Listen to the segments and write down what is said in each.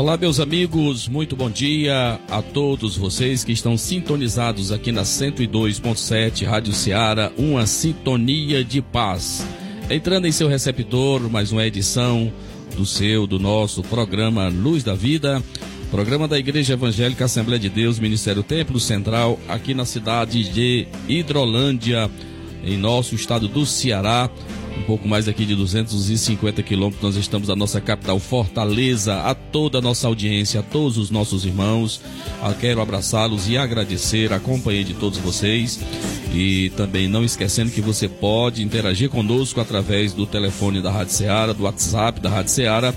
Olá, meus amigos, muito bom dia a todos vocês que estão sintonizados aqui na 102.7 Rádio Ceará, uma sintonia de paz. Entrando em seu receptor, mais uma edição do seu, do nosso programa Luz da Vida, programa da Igreja Evangélica Assembleia de Deus, Ministério Templo Central, aqui na cidade de Hidrolândia, em nosso estado do Ceará um pouco mais aqui de 250 quilômetros, nós estamos na nossa capital Fortaleza, a toda a nossa audiência, a todos os nossos irmãos. Quero abraçá-los e agradecer a companhia de todos vocês. E também não esquecendo que você pode interagir conosco através do telefone da Rádio Ceará, do WhatsApp da Rádio Ceará,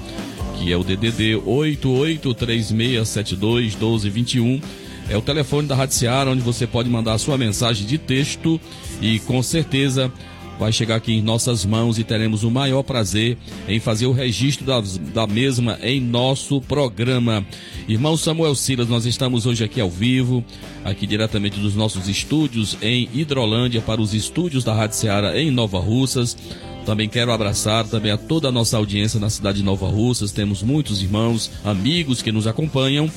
que é o DDD 8836721221. É o telefone da Rádio Ceará, onde você pode mandar a sua mensagem de texto e com certeza vai chegar aqui em nossas mãos e teremos o maior prazer em fazer o registro da, da mesma em nosso programa. Irmão Samuel Silas, nós estamos hoje aqui ao vivo, aqui diretamente dos nossos estúdios em Hidrolândia para os estúdios da Rádio Ceará em Nova Russas. Também quero abraçar também a toda a nossa audiência na cidade de Nova Russas. Temos muitos irmãos, amigos que nos acompanham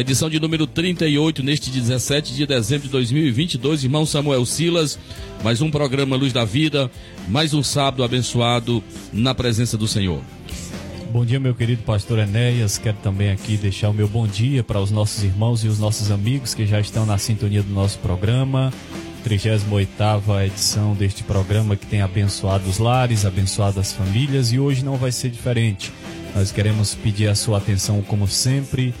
edição de número 38, neste 17 de dezembro de 2022. Irmão Samuel Silas, mais um programa Luz da Vida, mais um sábado abençoado na presença do Senhor. Bom dia, meu querido pastor Enéas. Quero também aqui deixar o meu bom dia para os nossos irmãos e os nossos amigos que já estão na sintonia do nosso programa. 38 edição deste programa que tem abençoado os lares, abençoado as famílias e hoje não vai ser diferente. Nós queremos pedir a sua atenção, como sempre,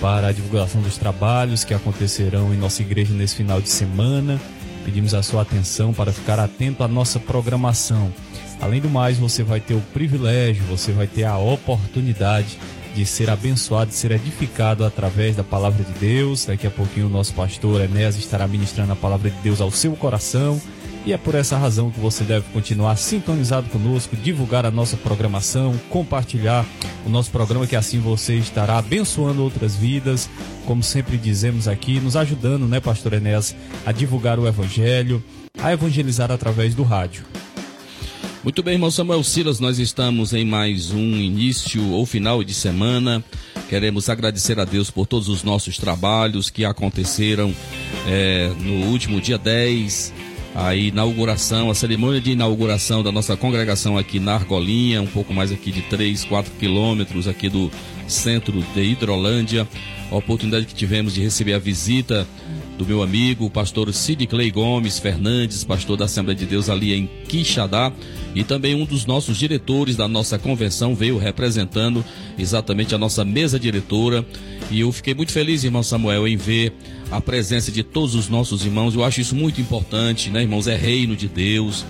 para a divulgação dos trabalhos que acontecerão em nossa igreja nesse final de semana. Pedimos a sua atenção para ficar atento à nossa programação. Além do mais, você vai ter o privilégio, você vai ter a oportunidade de ser abençoado, de ser edificado através da palavra de Deus. Daqui a pouquinho o nosso pastor Enéas estará ministrando a palavra de Deus ao seu coração. E é por essa razão que você deve continuar sintonizado conosco, divulgar a nossa programação, compartilhar o nosso programa, que assim você estará abençoando outras vidas, como sempre dizemos aqui, nos ajudando, né, Pastor Enéas, a divulgar o Evangelho, a evangelizar através do rádio. Muito bem, irmão Samuel Silas, nós estamos em mais um início ou final de semana. Queremos agradecer a Deus por todos os nossos trabalhos que aconteceram é, no último dia 10 a inauguração, a cerimônia de inauguração da nossa congregação aqui na Argolinha, um pouco mais aqui de 3, 4 quilômetros aqui do centro de Hidrolândia. A oportunidade que tivemos de receber a visita do meu amigo, o pastor Cid Clay Gomes Fernandes, pastor da Assembleia de Deus ali em Quixadá, e também um dos nossos diretores da nossa convenção veio representando exatamente a nossa mesa diretora. E eu fiquei muito feliz, irmão Samuel, em ver a presença de todos os nossos irmãos. Eu acho isso muito importante, né, irmãos? É reino de Deus.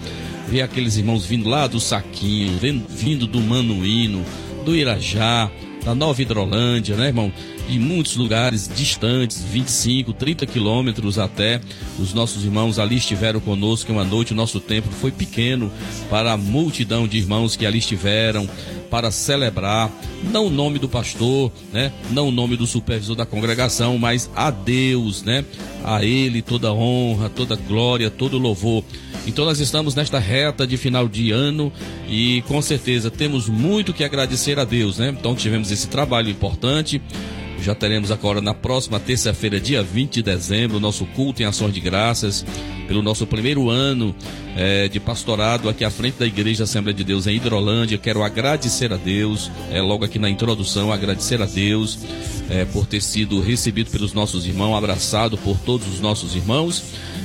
Ver aqueles irmãos vindo lá do Saquinho, vindo do Manuíno, do Irajá, da Nova Hidrolândia, né, irmão? De muitos lugares distantes, 25, 30 quilômetros até. Os nossos irmãos ali estiveram conosco uma noite. O nosso tempo foi pequeno para a multidão de irmãos que ali estiveram para celebrar, não o nome do pastor, né? Não o nome do supervisor da congregação, mas a Deus, né? A Ele toda honra, toda glória, todo louvor. Então nós estamos nesta reta de final de ano e com certeza temos muito que agradecer a Deus, né? Então tivemos esse trabalho importante. Já teremos agora na próxima terça-feira, dia 20 de dezembro, nosso culto em ações de graças, pelo nosso primeiro ano é, de pastorado aqui à frente da Igreja Assembleia de Deus em Hidrolândia. Quero agradecer a Deus, é, logo aqui na introdução, agradecer a Deus é, por ter sido recebido pelos nossos irmãos, abraçado por todos os nossos irmãos,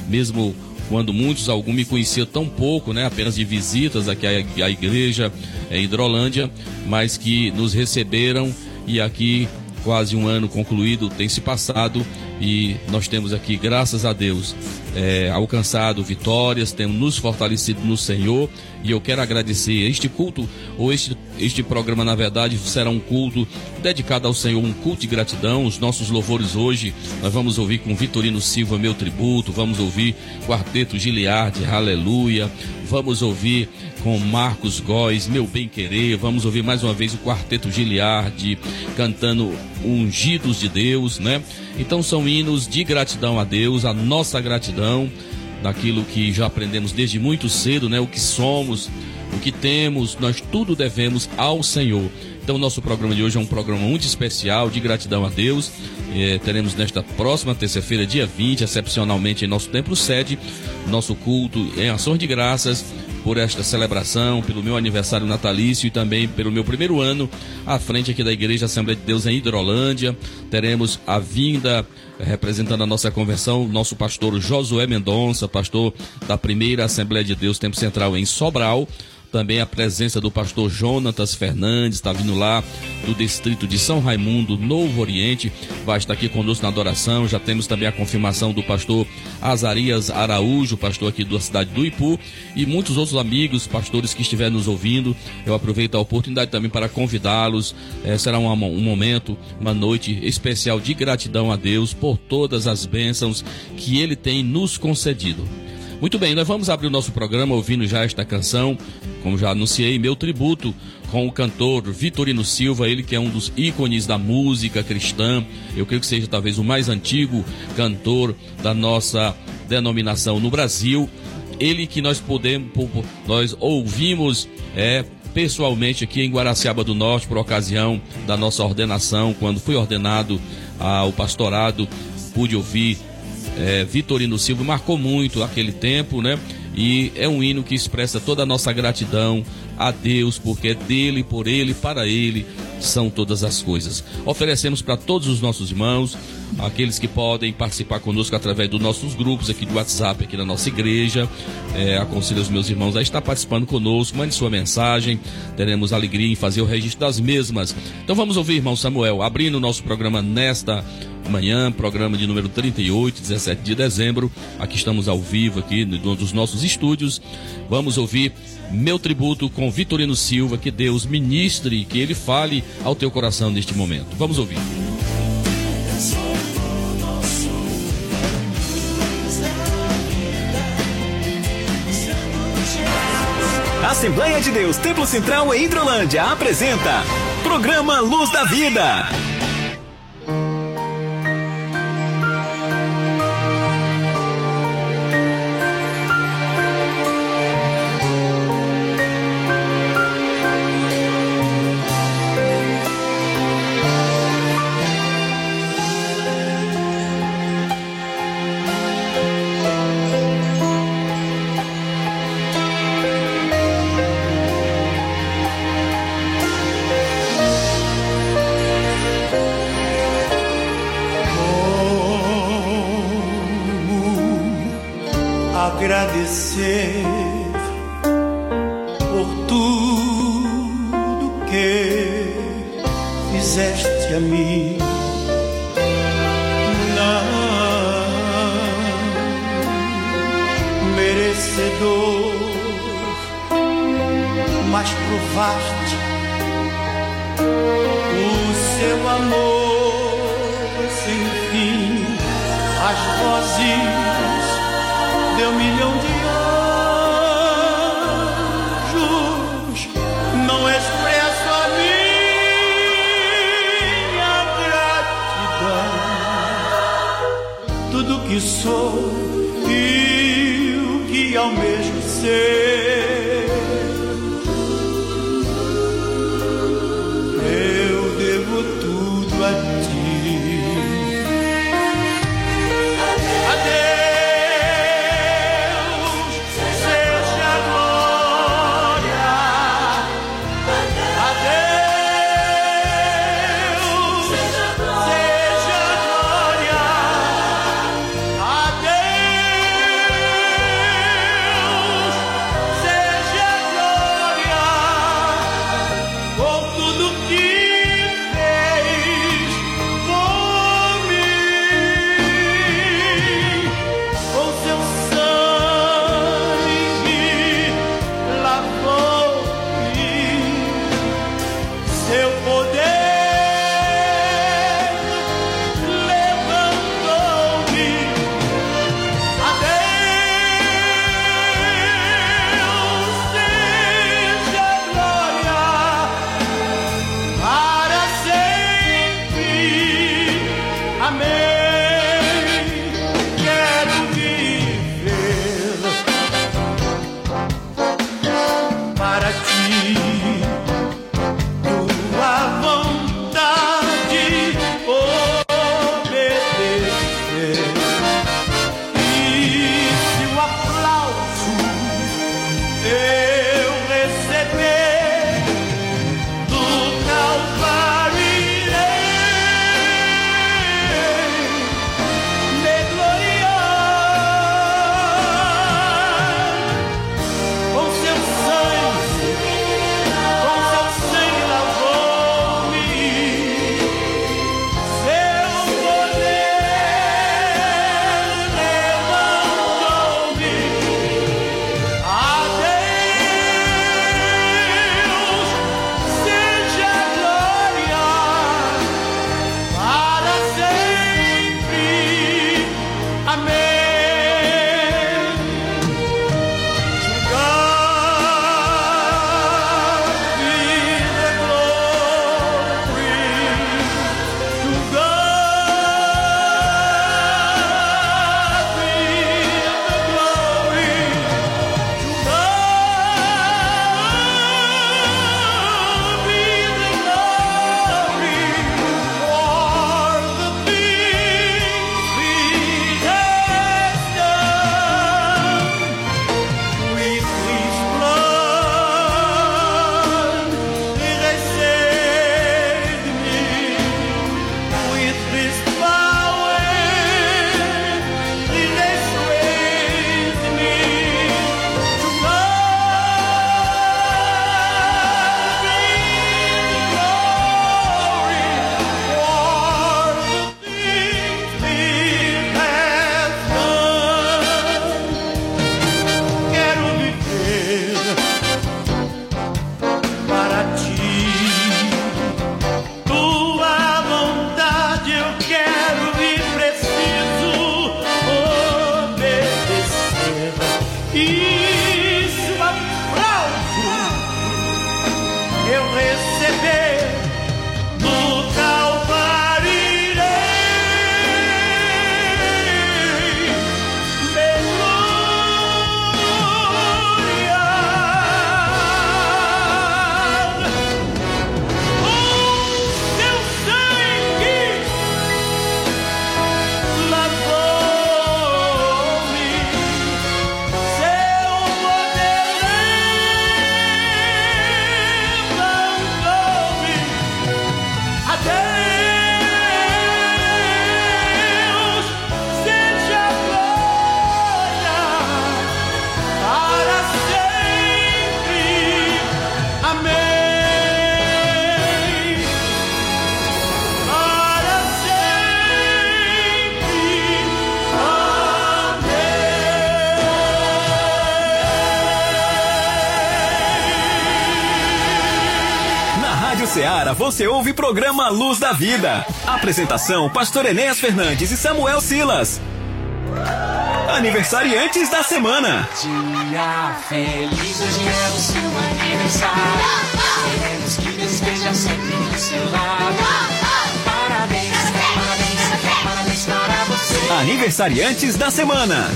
mesmo quando muitos, alguns me conheciam tão pouco, né, apenas de visitas aqui à, à igreja em Hidrolândia, mas que nos receberam e aqui quase um ano concluído tem se passado e nós temos aqui, graças a Deus, é, alcançado vitórias, temos nos fortalecido no Senhor e eu quero agradecer este culto, ou este, este programa, na verdade, será um culto dedicado ao Senhor, um culto de gratidão. Os nossos louvores hoje, nós vamos ouvir com Vitorino Silva, meu tributo, vamos ouvir Quarteto Giliardi, Aleluia, vamos ouvir com Marcos Góes, Meu Bem Querer. Vamos ouvir mais uma vez o Quarteto Giliardi cantando Ungidos de Deus, né? Então são hinos de gratidão a Deus, a nossa gratidão daquilo que já aprendemos desde muito cedo, né? O que somos, o que temos, nós tudo devemos ao Senhor. Então, nosso programa de hoje é um programa muito especial de gratidão a Deus. É, teremos nesta próxima terça-feira, dia 20, excepcionalmente em nosso templo sede, nosso culto em ações de graças por esta celebração, pelo meu aniversário natalício e também pelo meu primeiro ano à frente aqui da Igreja Assembleia de Deus em Hidrolândia. Teremos a vinda eh, representando a nossa conversão, nosso pastor Josué Mendonça, pastor da primeira Assembleia de Deus Tempo Central em Sobral também a presença do pastor Jonatas Fernandes, está vindo lá do distrito de São Raimundo, Novo Oriente, vai estar aqui conosco na adoração. Já temos também a confirmação do pastor Azarias Araújo, pastor aqui da cidade do Ipu, e muitos outros amigos, pastores que estiverem nos ouvindo. Eu aproveito a oportunidade também para convidá-los. É, será um, um momento, uma noite especial de gratidão a Deus por todas as bênçãos que Ele tem nos concedido. Muito bem, nós vamos abrir o nosso programa ouvindo já esta canção, como já anunciei, meu tributo com o cantor Vitorino Silva, ele que é um dos ícones da música cristã, eu creio que seja talvez o mais antigo cantor da nossa denominação no Brasil. Ele que nós podemos, nós ouvimos é, pessoalmente aqui em Guaraciaba do Norte por ocasião da nossa ordenação, quando fui ordenado ao pastorado, pude ouvir é, Vitorino Silva, marcou muito aquele tempo, né? E é um hino que expressa toda a nossa gratidão a Deus, porque é dele, por ele, para ele são todas as coisas. Oferecemos para todos os nossos irmãos, aqueles que podem participar conosco através dos nossos grupos aqui do WhatsApp, aqui na nossa igreja. É, aconselho os meus irmãos a estar participando conosco, mande sua mensagem, teremos alegria em fazer o registro das mesmas. Então vamos ouvir, irmão Samuel, abrindo o nosso programa nesta manhã, programa de número 38, 17 de dezembro. Aqui estamos ao vivo aqui dos nossos estúdios. Vamos ouvir meu tributo com Vitorino Silva, que Deus ministre, que ele fale ao teu coração neste momento. Vamos ouvir. Assembleia de Deus Templo Central em Hidrolândia apresenta Programa Luz da Vida. Seara você ouve programa Luz da Vida. Apresentação: Pastor Enéas Fernandes e Samuel Silas. Aniversariantes da semana. Dia feliz, hoje é o seu aniversário. Queremos que esteja sempre do seu lado. Parabéns, parabéns, parabéns para você. Aniversariantes da semana.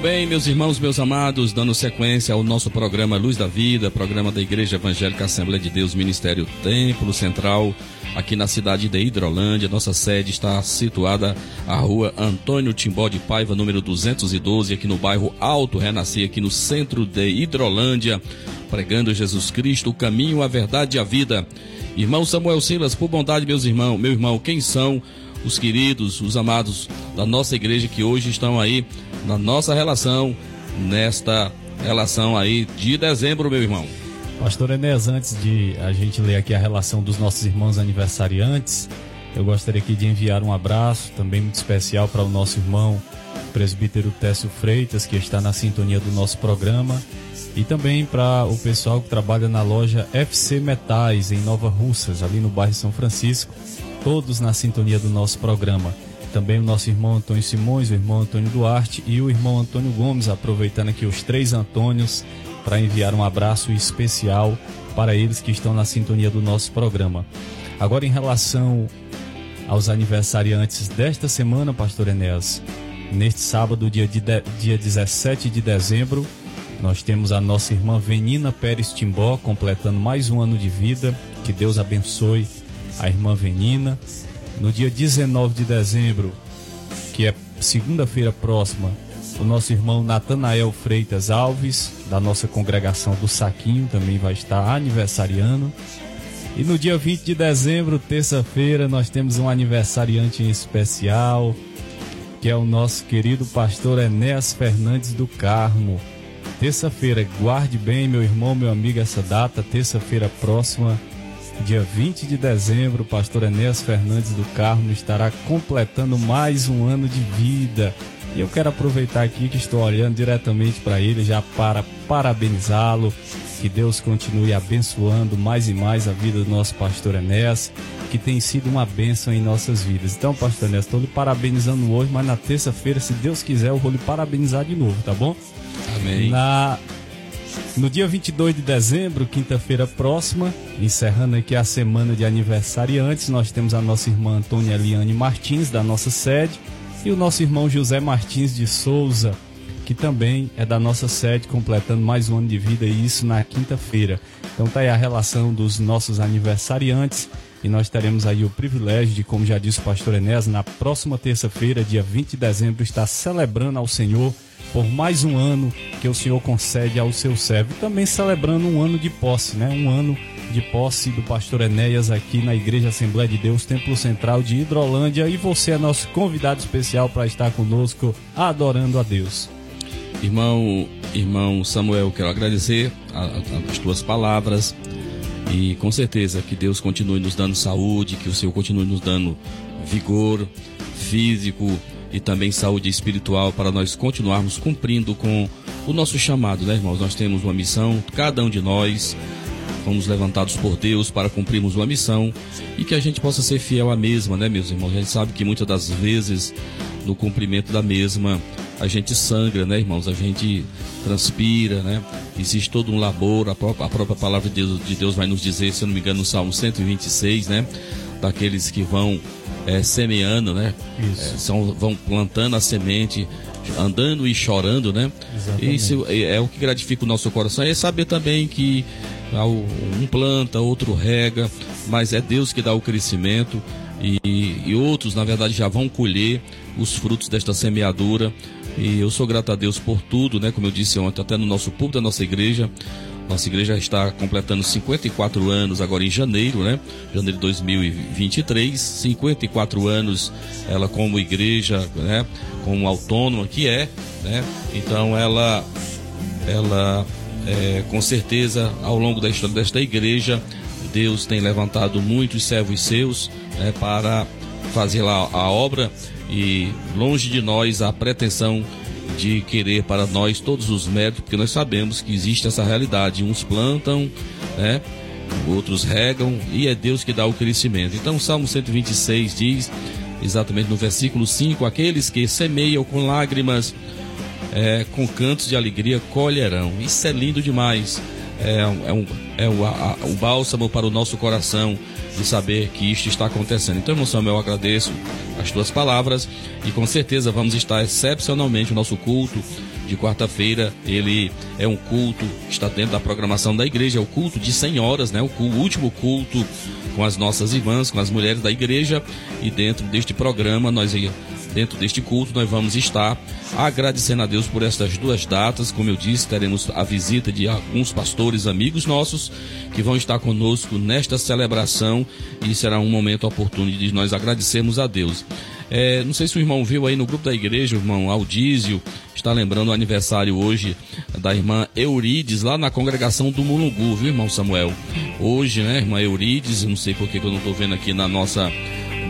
Muito bem, meus irmãos, meus amados, dando sequência ao nosso programa Luz da Vida, programa da Igreja Evangélica Assembleia de Deus, Ministério Templo Central, aqui na cidade de Hidrolândia. Nossa sede está situada à rua Antônio Timbó de Paiva, número 212, aqui no bairro Alto Renascer, aqui no centro de Hidrolândia, pregando Jesus Cristo, o caminho, a verdade e a vida. Irmão Samuel Silas, por bondade, meus irmãos, meu irmão, quem são os queridos, os amados da nossa igreja que hoje estão aí na nossa relação, nesta relação aí de dezembro, meu irmão. Pastor Enéas, antes de a gente ler aqui a relação dos nossos irmãos aniversariantes, eu gostaria aqui de enviar um abraço também muito especial para o nosso irmão presbítero Técio Freitas, que está na sintonia do nosso programa, e também para o pessoal que trabalha na loja FC Metais, em Nova Russas, ali no bairro São Francisco, todos na sintonia do nosso programa. Também o nosso irmão Antônio Simões, o irmão Antônio Duarte e o irmão Antônio Gomes, aproveitando aqui os três Antônios para enviar um abraço especial para eles que estão na sintonia do nosso programa. Agora, em relação aos aniversariantes desta semana, Pastor Enéas, neste sábado, dia, de, dia 17 de dezembro, nós temos a nossa irmã Venina Pérez Timbó completando mais um ano de vida. Que Deus abençoe a irmã Venina. No dia 19 de dezembro, que é segunda-feira próxima, o nosso irmão Natanael Freitas Alves, da nossa congregação do Saquinho, também vai estar aniversariando. E no dia 20 de dezembro, terça-feira, nós temos um aniversariante em especial, que é o nosso querido pastor Enéas Fernandes do Carmo. Terça-feira, guarde bem, meu irmão, meu amigo, essa data, terça-feira próxima, Dia 20 de dezembro, o pastor Enéas Fernandes do Carmo estará completando mais um ano de vida. E eu quero aproveitar aqui que estou olhando diretamente para ele já para parabenizá-lo. Que Deus continue abençoando mais e mais a vida do nosso pastor Enéas, que tem sido uma bênção em nossas vidas. Então, pastor Enéas, estou lhe parabenizando hoje, mas na terça-feira, se Deus quiser, eu vou lhe parabenizar de novo, tá bom? Amém. Na no dia 22 de dezembro, quinta-feira próxima, encerrando aqui a semana de aniversariantes, nós temos a nossa irmã Antônia Eliane Martins, da nossa sede, e o nosso irmão José Martins de Souza, que também é da nossa sede, completando mais um ano de vida, e isso na quinta-feira. Então tá aí a relação dos nossos aniversariantes, e nós teremos aí o privilégio de, como já disse o pastor Enéas, na próxima terça-feira, dia 20 de dezembro, estar celebrando ao Senhor por mais um ano que o Senhor concede ao seu servo. Também celebrando um ano de posse, né? Um ano de posse do pastor Enéas aqui na Igreja Assembleia de Deus, Templo Central de Hidrolândia. E você é nosso convidado especial para estar conosco adorando a Deus. Irmão, irmão Samuel, quero agradecer as tuas palavras e com certeza que Deus continue nos dando saúde, que o Senhor continue nos dando vigor físico, e também saúde espiritual para nós continuarmos cumprindo com o nosso chamado, né, irmãos? Nós temos uma missão, cada um de nós fomos levantados por Deus para cumprirmos uma missão e que a gente possa ser fiel à mesma, né, meus irmãos? A gente sabe que muitas das vezes no cumprimento da mesma a gente sangra, né, irmãos? A gente transpira, né? Existe todo um labor, a própria, a própria palavra de Deus, de Deus vai nos dizer, se eu não me engano, no Salmo 126, né? Daqueles que vão é, semeando, né? É, são, vão plantando a semente, andando e chorando, né? Exatamente. Isso é, é, o que gratifica o nosso coração. É saber também que um planta, outro rega, mas é Deus que dá o crescimento e, e outros, na verdade, já vão colher os frutos desta semeadura. E eu sou grato a Deus por tudo, né? Como eu disse ontem, até no nosso público da nossa igreja, nossa igreja está completando 54 anos agora em janeiro, né? Janeiro de 2023. 54 anos ela como igreja, né? Como autônoma que é, né? Então ela, ela é, com certeza ao longo da história desta igreja Deus tem levantado muitos servos seus né, para fazer lá a obra e longe de nós a pretensão de querer para nós todos os méritos, porque nós sabemos que existe essa realidade. Uns plantam, né? Outros regam e é Deus que dá o crescimento. Então, o Salmo 126 diz, exatamente no versículo 5: Aqueles que semeiam com lágrimas, é, com cantos de alegria colherão. Isso é lindo demais. É, é, um, é o, a, o bálsamo para o nosso coração de saber que isto está acontecendo. Então, irmão Samuel, eu agradeço as tuas palavras e com certeza vamos estar excepcionalmente o nosso culto de quarta-feira. Ele é um culto, está dentro da programação da igreja, é o culto de senhoras, né? O, o último culto com as nossas irmãs, com as mulheres da igreja e dentro deste programa nós dentro deste culto, nós vamos estar agradecendo a Deus por estas duas datas. Como eu disse, teremos a visita de alguns pastores amigos nossos que vão estar conosco nesta celebração e será um momento oportuno de nós agradecermos a Deus. É, não sei se o irmão viu aí no grupo da igreja, o irmão Aldísio está lembrando o aniversário hoje da irmã Eurides, lá na congregação do Mulungu, viu, irmão Samuel? Hoje, né, irmã Eurides, não sei por que eu não estou vendo aqui na nossa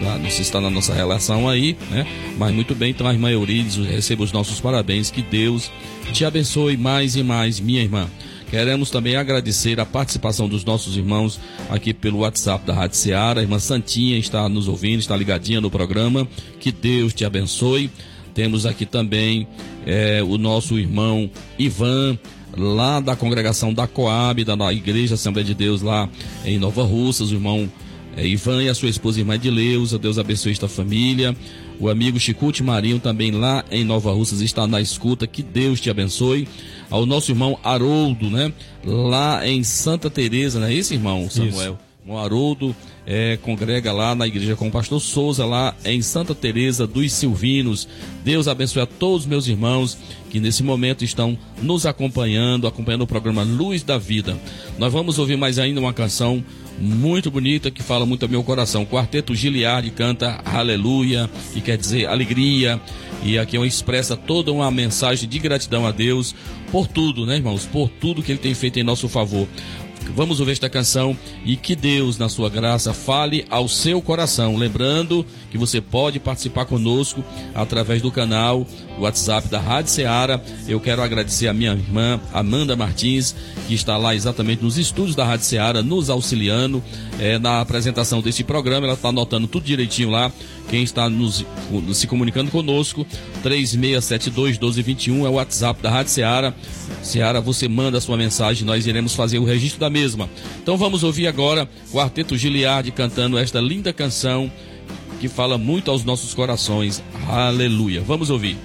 não se está na nossa relação aí, né? Mas muito bem, então a irmã Eurides, receba os nossos parabéns, que Deus te abençoe mais e mais, minha irmã. Queremos também agradecer a participação dos nossos irmãos aqui pelo WhatsApp da Rádio Seara. A irmã Santinha está nos ouvindo, está ligadinha no programa. Que Deus te abençoe. Temos aqui também é, o nosso irmão Ivan, lá da congregação da Coab, da Igreja Assembleia de Deus, lá em Nova Russas. O irmão é, Ivan e a sua esposa irmã Edileuza, Deus abençoe esta família. O amigo Chicute Marinho também lá em Nova Russas está na escuta, que Deus te abençoe. Ao nosso irmão Haroldo, né? Lá em Santa Teresa, não é esse irmão, Samuel? Isso. O Haroldo é, congrega lá na igreja com o pastor Souza, lá em Santa Teresa dos Silvinos. Deus abençoe a todos meus irmãos que nesse momento estão nos acompanhando, acompanhando o programa Luz da Vida. Nós vamos ouvir mais ainda uma canção muito bonita que fala muito ao meu coração. Quarteto Giliard canta Aleluia, que quer dizer alegria. E aqui é expressa toda uma mensagem de gratidão a Deus por tudo, né, irmãos? Por tudo que Ele tem feito em nosso favor. Vamos ouvir esta canção e que Deus, na sua graça, fale ao seu coração. Lembrando que você pode participar conosco através do canal WhatsApp da Rádio Ceará. Eu quero agradecer a minha irmã Amanda Martins, que está lá exatamente nos estúdios da Rádio Ceará, nos auxiliando é, na apresentação deste programa. Ela está anotando tudo direitinho lá. Quem está nos, se comunicando conosco, 3672 1221 é o WhatsApp da Rádio Ceará. Ceará, você manda sua mensagem, nós iremos fazer o registro da mesma. Então vamos ouvir agora o Quarteto Giliard cantando esta linda canção que fala muito aos nossos corações. Aleluia. Vamos ouvir.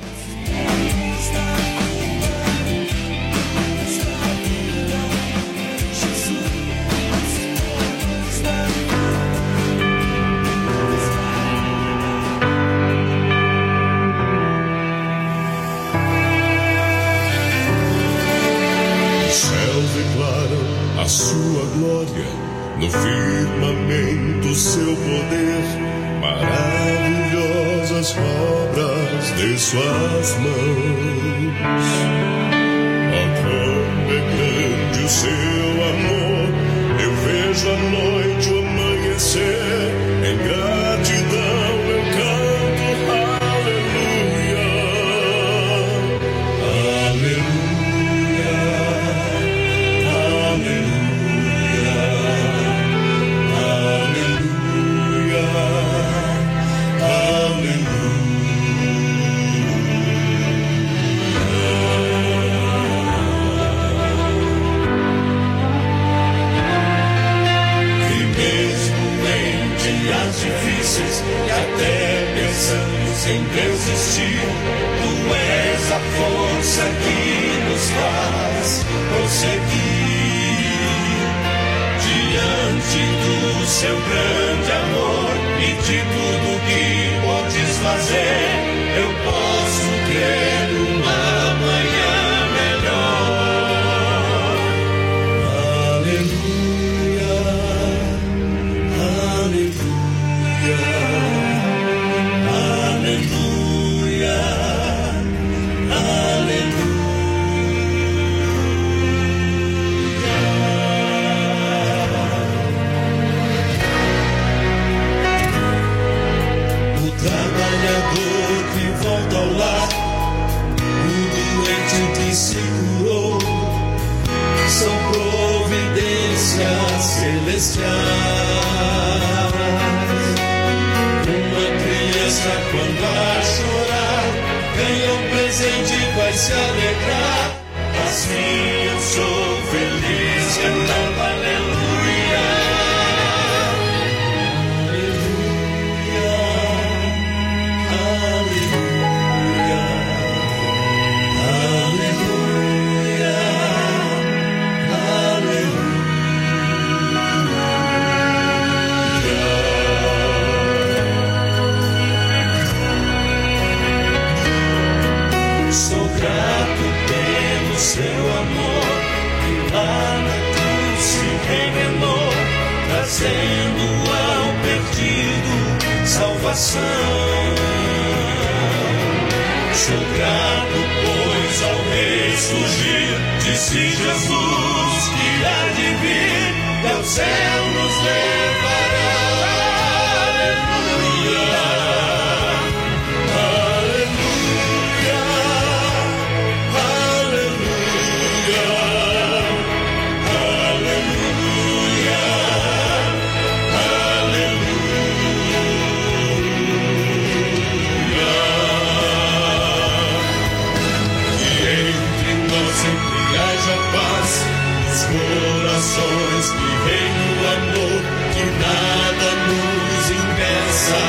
Corações que reina o amor, que nada nos impeça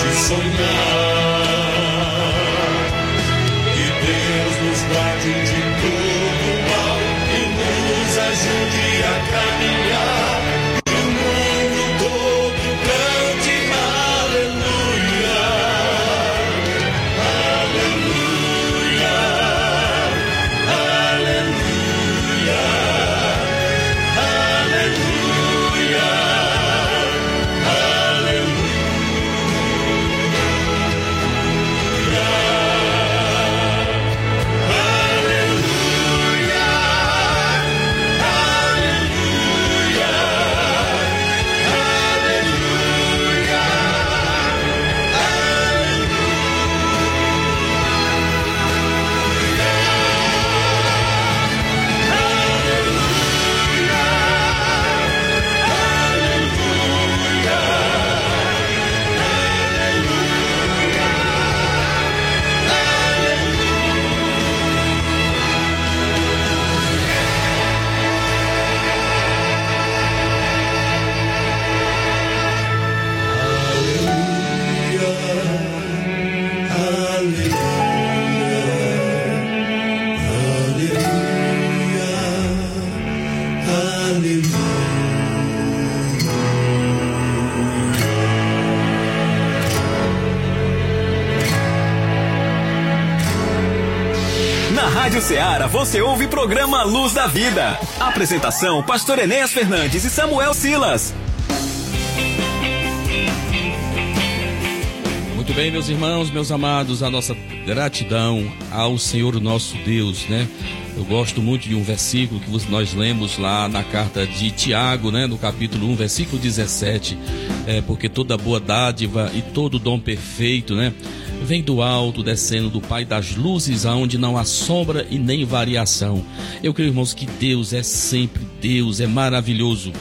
de sonhar. Você ouve programa Luz da Vida. Apresentação: Pastor Enéas Fernandes e Samuel Silas. Muito bem, meus irmãos, meus amados, a nossa gratidão ao Senhor nosso Deus, né? Eu gosto muito de um versículo que nós lemos lá na carta de Tiago, né? No capítulo 1, versículo 17. É, porque toda boa dádiva e todo dom perfeito, né? Vem do alto, descendo do Pai das luzes, aonde não há sombra e nem variação. Eu creio, irmãos, que Deus é sempre Deus, é maravilhoso.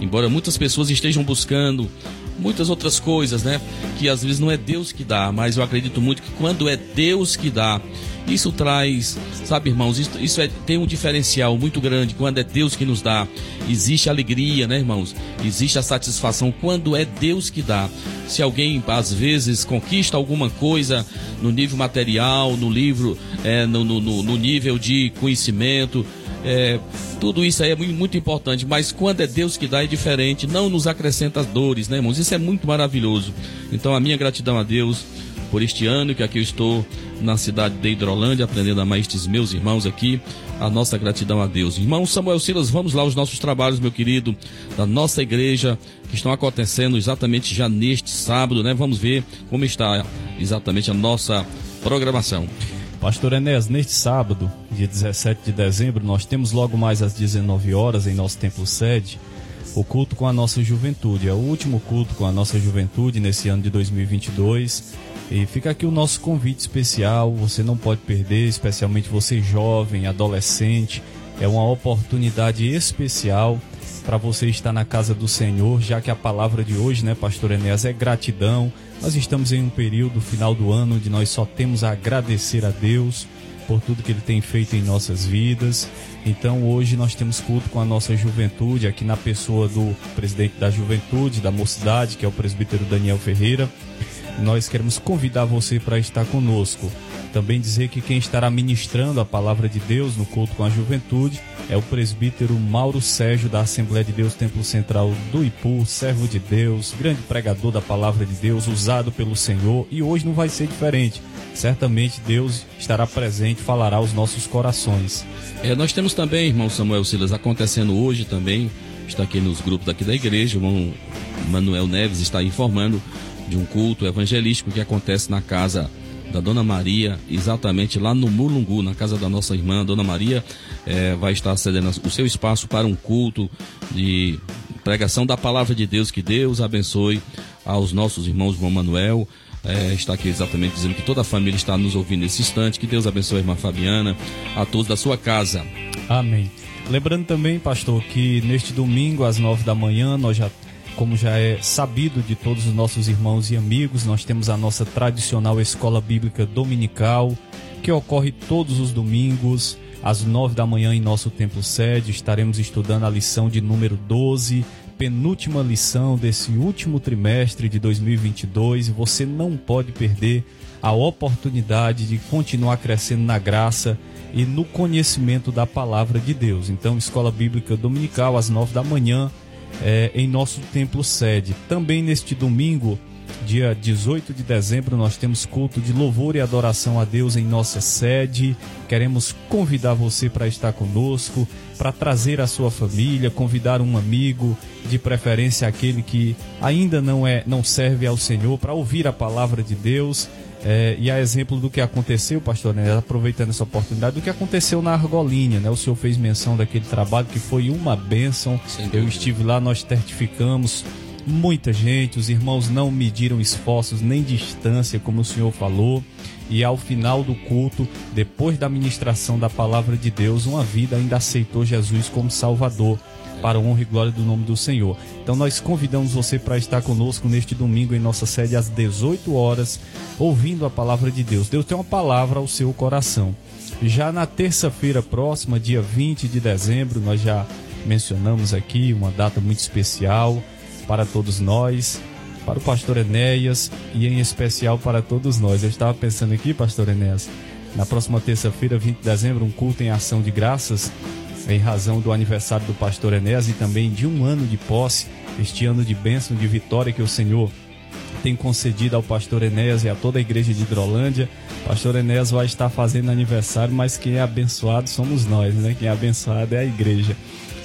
Embora muitas pessoas estejam buscando muitas outras coisas, né? Que às vezes não é Deus que dá, mas eu acredito muito que quando é Deus que dá, isso traz, sabe, irmãos, isso, isso é, tem um diferencial muito grande. Quando é Deus que nos dá, existe alegria, né, irmãos? Existe a satisfação quando é Deus que dá. Se alguém às vezes conquista alguma coisa no nível material, no livro, é, no, no, no- no nível de conhecimento, é, tudo isso aí é muito, muito importante, mas quando é Deus que dá é diferente, não nos acrescenta dores, né, irmãos? Isso é muito maravilhoso. Então, a minha gratidão a Deus por este ano que aqui eu estou na cidade de Hidrolândia, aprendendo a amar estes meus irmãos aqui. A nossa gratidão a Deus. Irmão Samuel Silas, vamos lá aos nossos trabalhos, meu querido, da nossa igreja, que estão acontecendo exatamente já neste sábado, né? Vamos ver como está exatamente a nossa programação. Pastor Enéas, neste sábado, dia 17 de dezembro, nós temos logo mais às 19 horas em nosso templo sede o culto com a nossa juventude. É o último culto com a nossa juventude nesse ano de 2022. E fica aqui o nosso convite especial, você não pode perder, especialmente você jovem, adolescente. É uma oportunidade especial para você estar na casa do Senhor, já que a palavra de hoje, né, pastor Enéas, é gratidão. Nós estamos em um período final do ano onde nós só temos a agradecer a Deus por tudo que ele tem feito em nossas vidas. Então hoje nós temos culto com a nossa juventude, aqui na pessoa do presidente da juventude, da mocidade, que é o presbítero Daniel Ferreira. Nós queremos convidar você para estar conosco. Também dizer que quem estará ministrando a palavra de Deus no culto com a juventude é o presbítero Mauro Sérgio da Assembleia de Deus Templo Central do Ipu, servo de Deus, grande pregador da palavra de Deus, usado pelo Senhor, e hoje não vai ser diferente. Certamente Deus estará presente, falará aos nossos corações. É, nós temos também, irmão Samuel Silas, acontecendo hoje também, está aqui nos grupos daqui da igreja, o irmão Manuel Neves está informando de um culto evangelístico que acontece na casa da Dona Maria, exatamente lá no Mulungu, na casa da nossa irmã, Dona Maria, é, vai estar cedendo o seu espaço para um culto de pregação da palavra de Deus. Que Deus abençoe aos nossos irmãos, João Manuel. É, está aqui exatamente dizendo que toda a família está nos ouvindo nesse instante. Que Deus abençoe a irmã Fabiana, a todos da sua casa. Amém. Lembrando também, pastor, que neste domingo às nove da manhã nós já como já é sabido de todos os nossos irmãos e amigos, nós temos a nossa tradicional escola bíblica dominical, que ocorre todos os domingos, às nove da manhã em nosso templo sede. Estaremos estudando a lição de número 12, penúltima lição desse último trimestre de 2022. E você não pode perder a oportunidade de continuar crescendo na graça e no conhecimento da palavra de Deus. Então, escola bíblica dominical às nove da manhã é, em nosso templo sede. Também neste domingo, dia 18 de dezembro, nós temos culto de louvor e adoração a Deus em nossa sede. Queremos convidar você para estar conosco, para trazer a sua família, convidar um amigo, de preferência aquele que ainda não é, não serve ao Senhor, para ouvir a palavra de Deus. É, e a exemplo do que aconteceu, pastor, né, aproveitando essa oportunidade, do que aconteceu na Argolinha, né? O senhor fez menção daquele trabalho que foi uma bênção. Eu estive lá, nós certificamos muita gente, os irmãos não mediram esforços nem distância, como o senhor falou. E ao final do culto, depois da ministração da palavra de Deus, uma vida ainda aceitou Jesus como Salvador para a honra e glória do nome do Senhor. Então nós convidamos você para estar conosco neste domingo em nossa sede às 18 horas, ouvindo a palavra de Deus. Deus tem uma palavra ao seu coração. Já na terça-feira próxima, dia 20 de dezembro, nós já mencionamos aqui uma data muito especial para todos nós, para o pastor Enéas e em especial para todos nós. Eu estava pensando aqui, pastor Enéas, na próxima terça-feira, 20 de dezembro, um culto em ação de graças em razão do aniversário do pastor Enéas e também de um ano de posse, este ano de bênção, de vitória que o Senhor tem concedido ao pastor Enéas e a toda a igreja de Hidrolândia. Pastor Enéas vai estar fazendo aniversário, mas quem é abençoado somos nós, né? Quem é abençoado é a igreja.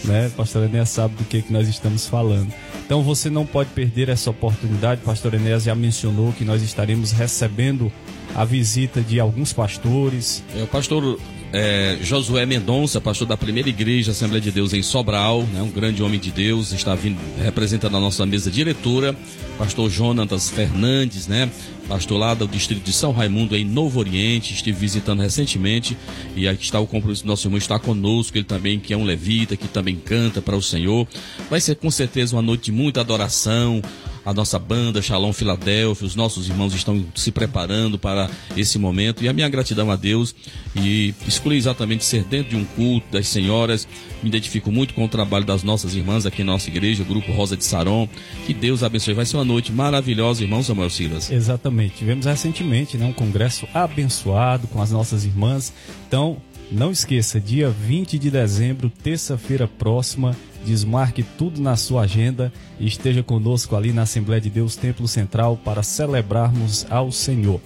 Né? Pastor Enéas sabe do que, que nós estamos falando. Então você não pode perder essa oportunidade. Pastor Enéas já mencionou que nós estaremos recebendo a visita de alguns pastores. É, o pastor é, Josué Mendonça, pastor da primeira igreja Assembleia de Deus em Sobral, né, um grande homem de Deus, está vindo representando a nossa mesa diretora. Pastor Jonatas Fernandes, né, pastor lá do distrito de São Raimundo, em Novo Oriente, estive visitando recentemente. E aqui está o compromisso do nosso irmão, está conosco, ele também, que é um levita, que também canta para o Senhor. Vai ser com certeza uma noite de muita adoração, a nossa banda Shalom Filadélfia, os nossos irmãos estão se preparando para esse momento e a minha gratidão a Deus e exclui exatamente ser dentro de um culto das senhoras. Me identifico muito com o trabalho das nossas irmãs aqui na nossa igreja, o grupo Rosa de Saron. Que Deus abençoe. Vai ser uma noite maravilhosa, irmão Samuel Silas. Exatamente. Tivemos recentemente né, um congresso abençoado com as nossas irmãs. Então, não esqueça, dia 20 de dezembro, terça-feira próxima, desmarque tudo na sua agenda e esteja conosco ali na Assembleia de Deus Templo Central para celebrarmos ao Senhor.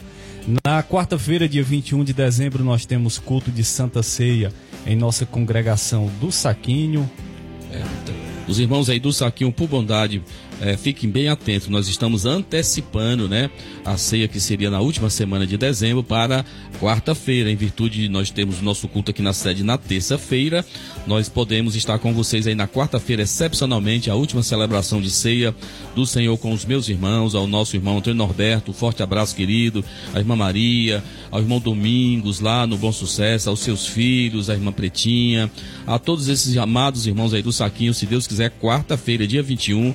Na quarta-feira, dia 21 de dezembro, nós temos culto de Santa Ceia em nossa congregação do Saquinho. É, os irmãos aí do Saquinho, por bondade, é, fiquem bem atentos, nós estamos antecipando né, a ceia que seria na última semana de dezembro para quarta-feira, em virtude de nós termos o nosso culto aqui na sede na terça-feira. Nós podemos estar com vocês aí na quarta-feira, excepcionalmente, a última celebração de ceia do Senhor com os meus irmãos, ao nosso irmão Antônio Norberto, um forte abraço querido, a irmã Maria, ao irmão Domingos lá no Bom Sucesso, aos seus filhos, a irmã Pretinha, a todos esses amados irmãos aí do Saquinho, se Deus quiser, quarta-feira, dia 21,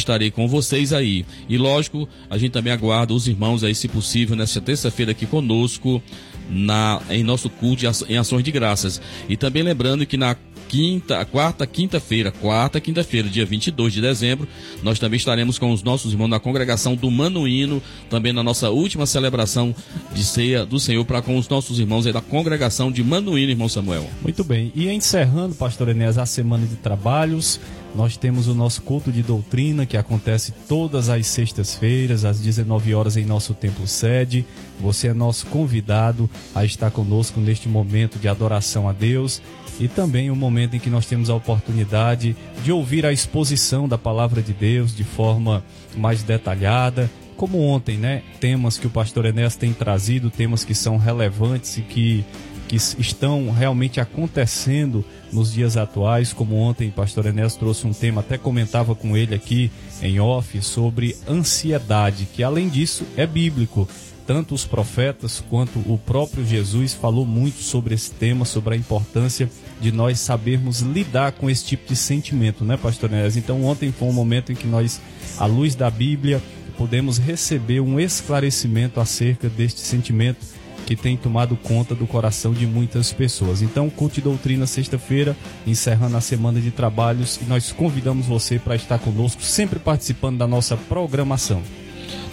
estarei com vocês aí. E lógico, a gente também aguarda os irmãos aí, se possível, nessa terça-feira aqui conosco, na, em nosso culto em ações de graças. E também lembrando que na quinta, quarta, quinta-feira, quarta, quinta-feira, dia 22 de dezembro, nós também estaremos com os nossos irmãos na congregação do Manuíno, também na nossa última celebração de ceia do Senhor para com os nossos irmãos aí da congregação de Manuíno, irmão Samuel. Muito bem. E encerrando, pastor Enéas, a semana de trabalhos, nós temos o nosso culto de doutrina que acontece todas as sextas-feiras, às 19 horas em nosso templo sede. Você é nosso convidado a estar conosco neste momento de adoração a Deus e também um momento em que nós temos a oportunidade de ouvir a exposição da palavra de Deus de forma mais detalhada, como ontem, né? Temas que o pastor Enéas tem trazido, temas que são relevantes e que que estão realmente acontecendo nos dias atuais, como ontem o pastor Enéas trouxe um tema, até comentava com ele aqui em off sobre ansiedade, que além disso é bíblico. Tanto os profetas quanto o próprio Jesus falou muito sobre esse tema, sobre a importância de nós sabermos lidar com esse tipo de sentimento, né, pastor Enéas? Então ontem foi um momento em que nós, à luz da Bíblia, podemos receber um esclarecimento acerca deste sentimento que tem tomado conta do coração de muitas pessoas. Então, Culto Doutrina, sexta-feira, encerrando a semana de trabalhos, e nós convidamos você para estar conosco, sempre participando da nossa programação.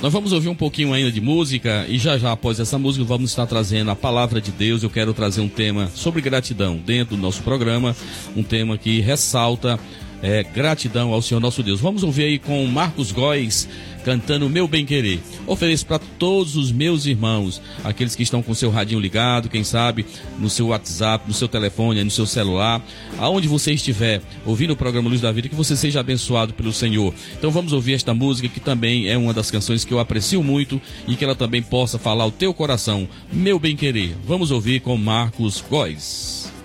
Nós vamos ouvir um pouquinho ainda de música e já já após essa música vamos estar trazendo a palavra de Deus. Eu quero trazer um tema sobre gratidão dentro do nosso programa, um tema que ressalta é, gratidão ao Senhor nosso Deus. Vamos ouvir aí com Marcos Góes cantando Meu Bem Querer. Ofereço para todos os meus irmãos, aqueles que estão com seu radinho ligado, quem sabe no seu WhatsApp, no seu telefone, no seu celular, aonde você estiver ouvindo o programa Luz da Vida, que você seja abençoado pelo Senhor. Então vamos ouvir esta música que também é uma das canções que eu aprecio muito e que ela também possa falar ao teu coração, Meu Bem Querer. Vamos ouvir com Marcos Góes.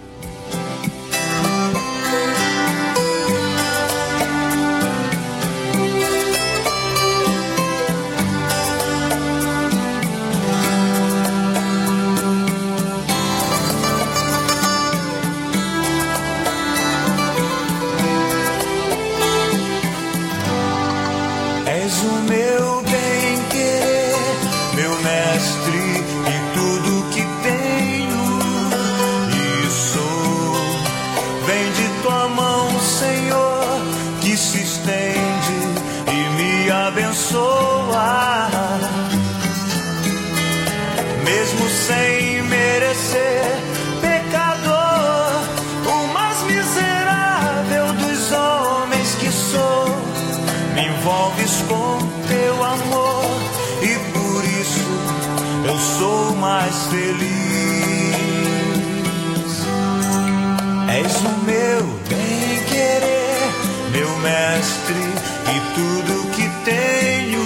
Mestre e tudo que tenho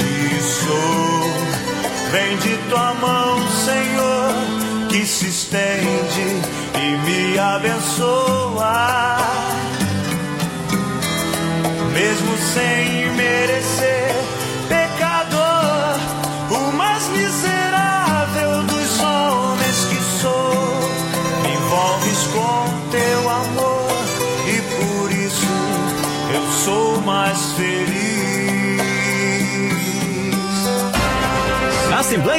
e sou. Vem de tua mão, Senhor, que se estende e me abençoa mesmo sem merecer.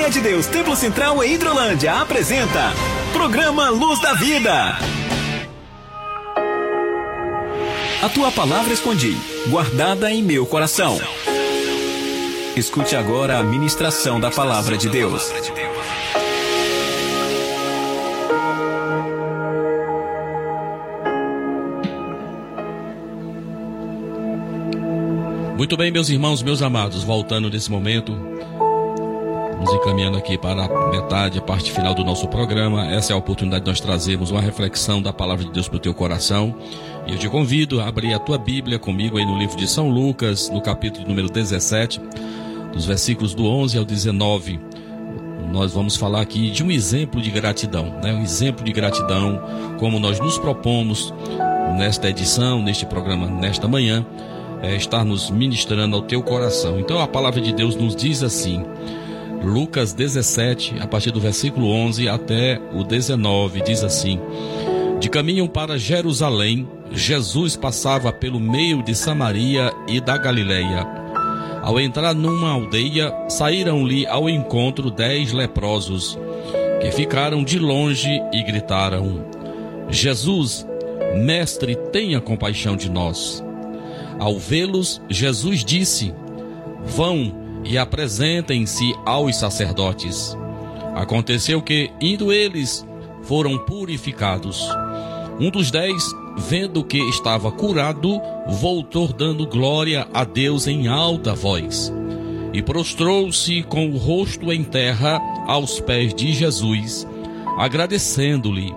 Assembleia de Deus Templo Central em Hidrolândia apresenta Programa Luz da Vida. A tua palavra escondi, guardada em meu coração. Escute agora a ministração da palavra de Deus. Muito bem, meus irmãos, meus amados, voltando nesse momento, nos encaminhando aqui para a metade, a parte final do nosso programa. Essa é a oportunidade de nós trazermos uma reflexão da palavra de Deus para o teu coração. E eu te convido a abrir a tua Bíblia comigo aí no livro de São Lucas, no capítulo número 17, dos versículos do 11 ao 19. Nós vamos falar aqui de um exemplo de gratidão, né? Um exemplo de gratidão, como nós nos propomos nesta edição, neste programa, nesta manhã, é, estar nos ministrando ao teu coração. Então a palavra de Deus nos diz assim: Lucas 17, a partir do versículo 11 até o 19, diz assim: De caminho para Jerusalém, Jesus passava pelo meio de Samaria e da Galileia. Ao entrar numa aldeia, saíram-lhe ao encontro dez leprosos, que ficaram de longe e gritaram: Jesus, Mestre, tenha compaixão de nós. Ao vê-los, Jesus disse: Vão e apresentem-se aos sacerdotes. Aconteceu que, indo eles, foram purificados. Um dos dez, vendo que estava curado, voltou dando glória a Deus em alta voz. E prostrou-se com o rosto em terra aos pés de Jesus, agradecendo-lhe.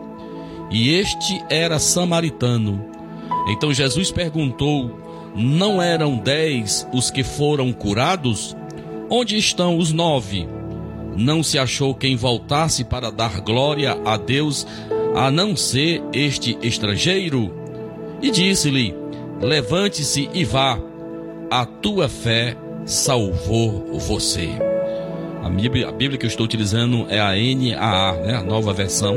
E este era samaritano. Então Jesus perguntou: Não eram dez os que foram curados? Onde estão os nove? Não se achou quem voltasse para dar glória a Deus, a não ser este estrangeiro? E disse-lhe: Levante-se e vá, a tua fé salvou você. A Bíblia, a Bíblia que eu estou utilizando é a NAA, né? a nova versão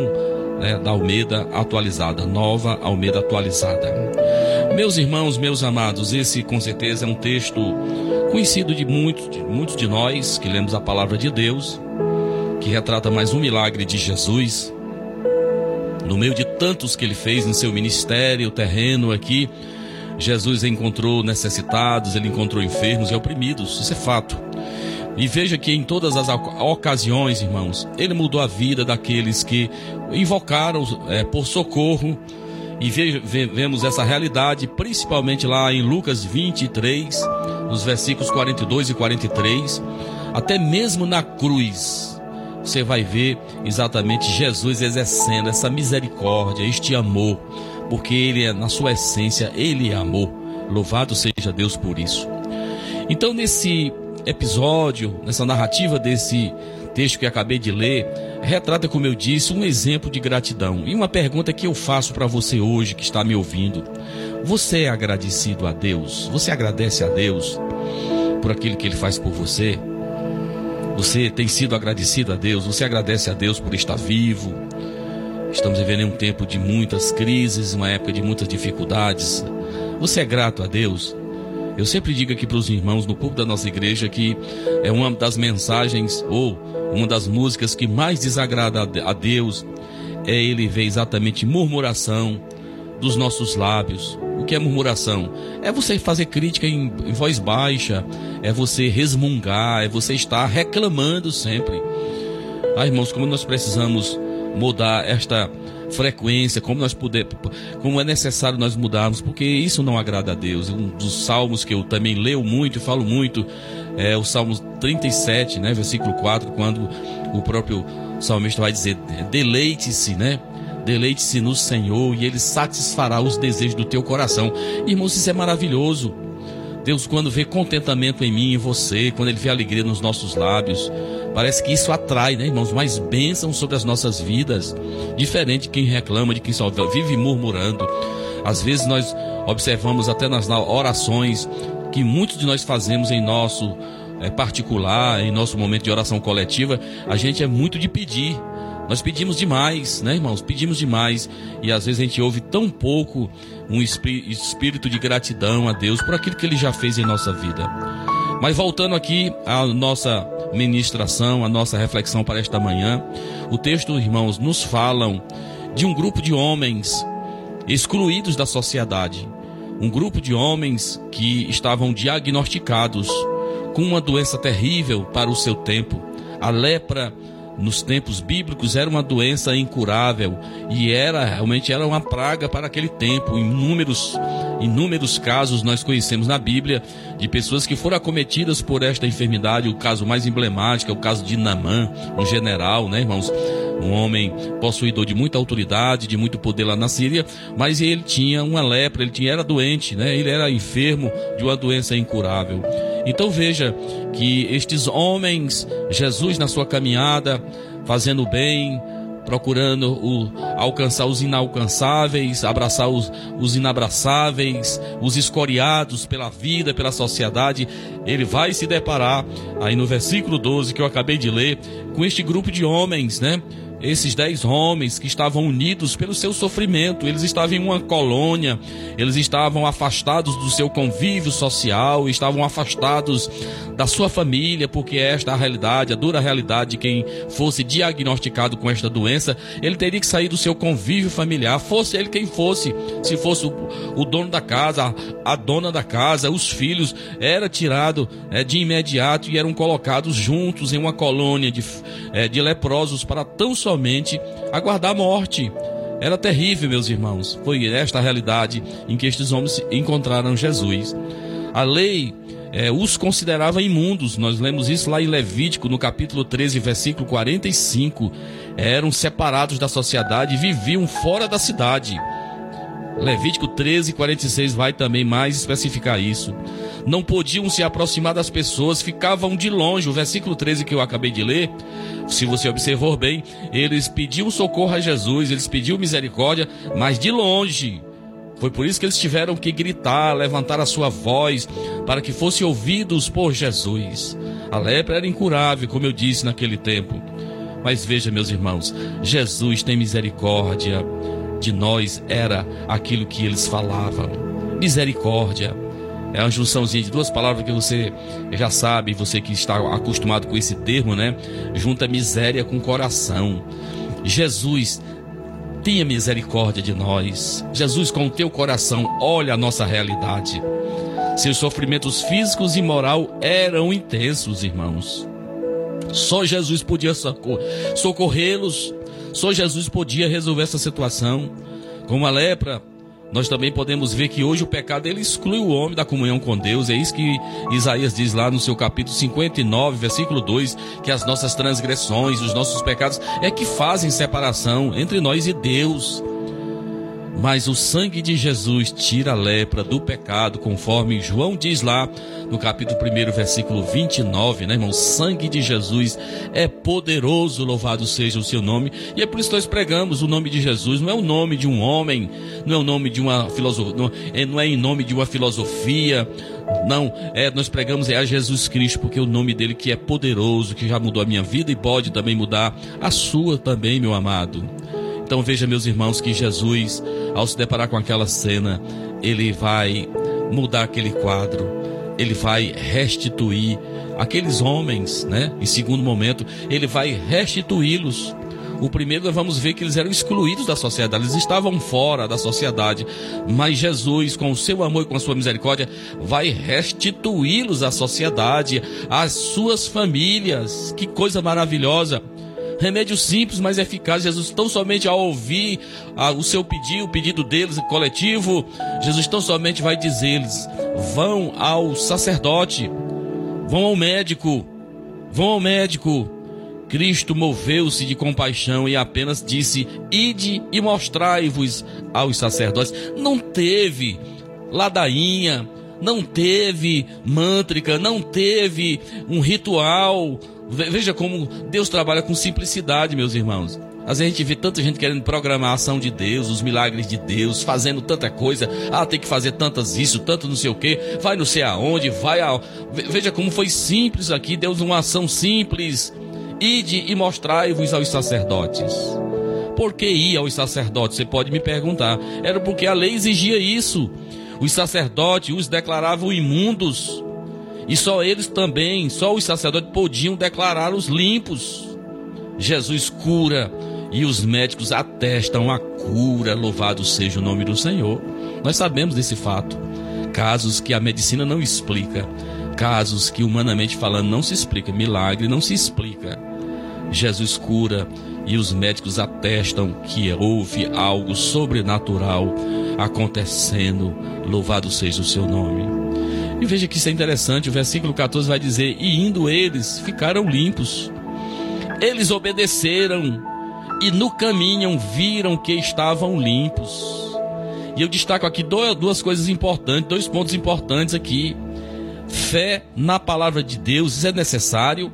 né? da Almeida atualizada, nova Almeida atualizada. Meus irmãos, meus amados, esse com certeza é um texto conhecido de muitos, de muitos de nós que lemos a palavra de Deus, que retrata mais um milagre de Jesus. No meio de tantos que ele fez em seu ministério terreno aqui, Jesus encontrou necessitados, ele encontrou enfermos e oprimidos, isso é fato. E veja que em todas as ocasiões, irmãos, ele mudou a vida daqueles que invocaram é, por socorro. E ve vemos essa realidade principalmente lá em Lucas 23, nos versículos 42 e 43. Até mesmo na cruz, você vai ver exatamente Jesus exercendo essa misericórdia, este amor, porque ele é, na sua essência, ele é amor. Louvado seja Deus por isso. Então, nesse episódio, nessa narrativa desse texto que acabei de ler, retrata, como eu disse, um exemplo de gratidão. E uma pergunta que eu faço para você hoje que está me ouvindo: Você é agradecido a Deus? Você agradece a Deus por aquilo que Ele faz por você? Você tem sido agradecido a Deus? Você agradece a Deus por estar vivo? Estamos vivendo um tempo de muitas crises, uma época de muitas dificuldades. Você é grato a Deus? Eu sempre digo aqui para os irmãos no público da nossa igreja que é uma das mensagens ou uma das músicas que mais desagrada a Deus é ele ver exatamente murmuração dos nossos lábios. O que é murmuração? É você fazer crítica em, em voz baixa, é você resmungar, é você estar reclamando sempre. Ah, irmãos, como nós precisamos mudar esta frequência, como nós podemos, como é necessário nós mudarmos, porque isso não agrada a Deus. Um dos salmos que eu também leio muito e falo muito é o Salmo 37, né, versículo 4, quando o próprio salmista vai dizer: "Deleite-se, né? Deleite-se no Senhor e ele satisfará os desejos do teu coração". Irmãos, isso é maravilhoso. Deus, quando vê contentamento em mim e em você, quando Ele vê alegria nos nossos lábios, parece que isso atrai, né, irmãos, mais bênçãos sobre as nossas vidas. Diferente de quem reclama, de quem só vive murmurando. Às vezes nós observamos até nas orações que muitos de nós fazemos em nosso é, particular, em nosso momento de oração coletiva, a gente é muito de pedir. Nós pedimos demais, né, irmãos? Pedimos demais. E às vezes a gente ouve tão pouco um espírito de gratidão a Deus por aquilo que Ele já fez em nossa vida. Mas voltando aqui à nossa ministração, à nossa reflexão para esta manhã, o texto, irmãos, nos falam de um grupo de homens excluídos da sociedade. Um grupo de homens que estavam diagnosticados com uma doença terrível para o seu tempo, a lepra nos tempos bíblicos era uma doença incurável e era realmente era uma praga para aquele tempo. Inúmeros, inúmeros casos nós conhecemos na Bíblia de pessoas que foram acometidas por esta enfermidade. O caso mais emblemático é o caso de Namã, um general, né, irmãos? Um homem possuidor de muita autoridade, de muito poder lá na Síria, mas ele tinha uma lepra, ele tinha, era doente, né? Ele era enfermo de uma doença incurável. Então veja que estes homens, Jesus na sua caminhada, fazendo bem, procurando o, alcançar os inalcançáveis, abraçar os, os inabraçáveis, os escoriados pela vida, pela sociedade, ele vai se deparar aí no versículo 12 que eu acabei de ler, com este grupo de homens, né? Esses dez homens que estavam unidos pelo seu sofrimento, eles estavam em uma colônia, eles estavam afastados do seu convívio social, estavam afastados da sua família, porque esta é a realidade, a dura realidade de quem fosse diagnosticado com esta doença, ele teria que sair do seu convívio familiar, fosse ele quem fosse, se fosse o, dono da casa, a, a, dona da casa, os filhos, era tirado é, de imediato e eram colocados juntos em uma colônia de, é, de leprosos para tão somente aguardar a morte. Era terrível, meus irmãos. Foi esta a realidade em que estes homens encontraram Jesus. A lei é, os considerava imundos. Nós lemos isso lá em Levítico, no capítulo 13, versículo 45. Eram separados da sociedade e viviam fora da cidade. Levítico 13, 46 vai também mais especificar isso. Não podiam se aproximar das pessoas, ficavam de longe. O versículo 13 que eu acabei de ler, se você observou bem, eles pediam socorro a Jesus, eles pediam misericórdia, mas de longe. Foi por isso que eles tiveram que gritar, levantar a sua voz, para que fossem ouvidos por Jesus. A lepra era incurável, como eu disse naquele tempo. Mas veja, meus irmãos, Jesus tem misericórdia de nós, era aquilo que eles falavam. Misericórdia. É uma junçãozinha de duas palavras que você já sabe, você que está acostumado com esse termo, né? Junta miséria com coração. Jesus tenha misericórdia de nós. Jesus, com o teu coração, olha a nossa realidade. Seus sofrimentos físicos e moral eram intensos, irmãos. Só Jesus podia socorrê-los. Só Jesus podia resolver essa situação. Como a lepra, nós também podemos ver que hoje o pecado ele exclui o homem da comunhão com Deus. É isso que Isaías diz lá no seu capítulo 59, versículo 2, que as nossas transgressões, os nossos pecados é que fazem separação entre nós e Deus. Mas o sangue de Jesus tira a lepra do pecado, conforme João diz lá no capítulo 1, versículo 29, né, irmão? O sangue de Jesus é poderoso, louvado seja o seu nome. E é por isso que nós pregamos o nome de Jesus. Não é o nome de um homem, não é o nome de uma filosofia, não é, não é em nome de uma filosofia. Não, é, nós pregamos é a Jesus Cristo, porque o nome dele que é poderoso, que já mudou a minha vida e pode também mudar a sua também, meu amado. Então veja, meus irmãos, que Jesus, ao se deparar com aquela cena, ele vai mudar aquele quadro, ele vai restituir aqueles homens, né? Em segundo momento, ele vai restituí-los. O primeiro, nós vamos ver que eles eram excluídos da sociedade, eles estavam fora da sociedade, mas Jesus, com o seu amor e com a sua misericórdia, vai restituí-los à sociedade, às suas famílias. Que coisa maravilhosa! Remédio simples, mas eficaz. Jesus, tão somente ao ouvir a, o seu pedido, o pedido deles, coletivo, Jesus tão somente vai dizer-lhes: vão ao sacerdote, vão ao médico, vão ao médico. Cristo moveu-se de compaixão e apenas disse: Ide e mostrai-vos aos sacerdotes. Não teve ladainha, não teve mântrica, não teve um ritual, Veja como Deus trabalha com simplicidade, meus irmãos. Às vezes a gente vê tanta gente querendo programar a ação de Deus, os milagres de Deus, fazendo tanta coisa. Ah, tem que fazer tantas isso, tanto não sei o que. Vai não sei aonde, vai a. Veja como foi simples aqui. Deus uma ação simples. Ide e mostrai-vos aos sacerdotes. Por que ir aos sacerdotes? Você pode me perguntar. Era porque a lei exigia isso. Os sacerdotes os declaravam imundos e só eles também, só os sacerdotes podiam declará-los limpos. Jesus cura e os médicos atestam a cura. Louvado seja o nome do Senhor. Nós sabemos desse fato. Casos que a medicina não explica, casos que humanamente falando não se explica, milagre não se explica. Jesus cura e os médicos atestam que houve algo sobrenatural acontecendo. Louvado seja o seu nome. E veja que isso é interessante, o versículo 14 vai dizer: E indo eles, ficaram limpos. Eles obedeceram e no caminho viram que estavam limpos. E eu destaco aqui duas coisas importantes, dois pontos importantes aqui. Fé na palavra de Deus, é necessário,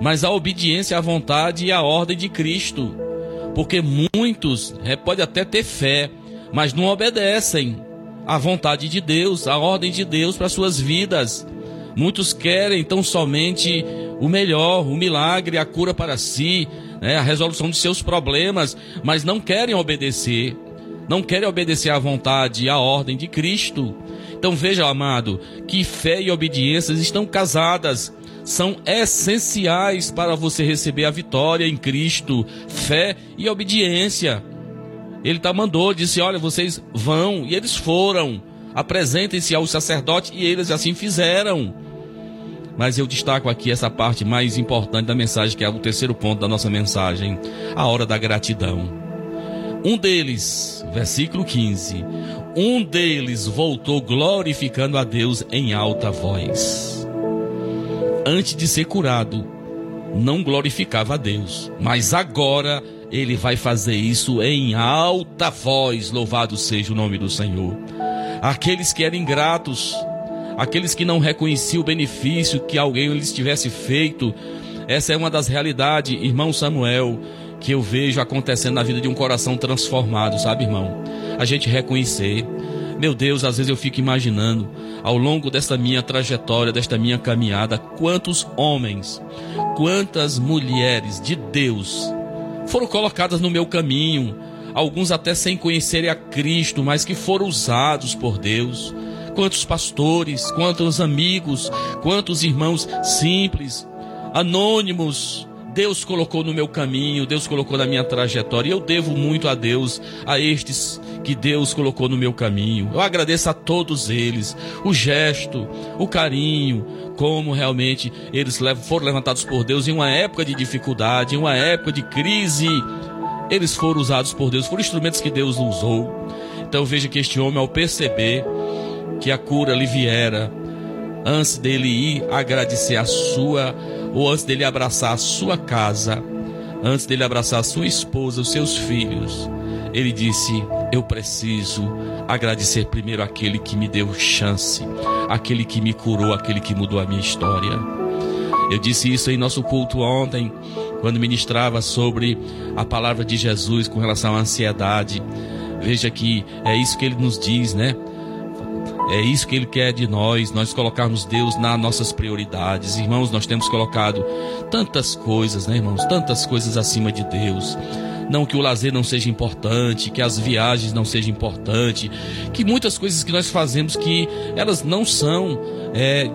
mas a obediência à vontade e à ordem de Cristo. Porque muitos é, podem até ter fé, mas não obedecem à vontade de Deus, à ordem de Deus para suas vidas. Muitos querem então somente o melhor, o milagre, a cura para si, né, a resolução de seus problemas, mas não querem obedecer não querem obedecer à vontade e à ordem de Cristo. Então veja, amado, que fé e obediência estão casadas, são essenciais para você receber a vitória em Cristo. Fé e obediência. Ele tá mandou, disse: Olha, vocês vão, e eles foram. Apresentem-se ao sacerdote, e eles assim fizeram. Mas eu destaco aqui essa parte mais importante da mensagem, que é o terceiro ponto da nossa mensagem: a hora da gratidão. Um deles, versículo 15, um deles voltou glorificando a Deus em alta voz. Antes de ser curado, não glorificava a Deus, mas agora ele vai fazer isso em alta voz. Louvado seja o nome do Senhor. Aqueles que eram ingratos, aqueles que não reconheciam o benefício que alguém lhes tivesse feito, essa é uma das realidades, irmão Samuel que eu vejo acontecendo na vida de um coração transformado, sabe, irmão? A gente reconhecer. Meu Deus, às vezes eu fico imaginando, ao longo desta minha trajetória, desta minha caminhada, quantos homens, quantas mulheres de Deus foram colocadas no meu caminho, alguns até sem conhecerem a Cristo, mas que foram usados por Deus. Quantos pastores, quantos amigos, quantos irmãos simples, anônimos, Deus colocou no meu caminho, Deus colocou na minha trajetória. E eu devo muito a Deus, a estes que Deus colocou no meu caminho. Eu agradeço a todos eles, o gesto, o carinho, como realmente eles foram levantados por Deus em uma época de dificuldade, em uma época de crise. Eles foram usados por Deus, foram instrumentos que Deus usou. Então veja que este homem, ao perceber que a cura lhe viera, antes dele ir agradecer a sua ou antes dele abraçar a sua casa, antes dele abraçar a sua esposa, os seus filhos, ele disse: Eu preciso agradecer primeiro aquele que me deu chance, aquele que me curou, aquele que mudou a minha história. Eu disse isso em nosso culto ontem, quando ministrava sobre a palavra de Jesus com relação à ansiedade. Veja que é isso que ele nos diz, né? É isso que Ele quer de nós, nós colocarmos Deus nas nossas prioridades. Irmãos, nós temos colocado tantas coisas, né, irmãos? Tantas coisas acima de Deus. Não que o lazer não seja importante, que as viagens não sejam importantes, que muitas coisas que nós fazemos que elas não são é,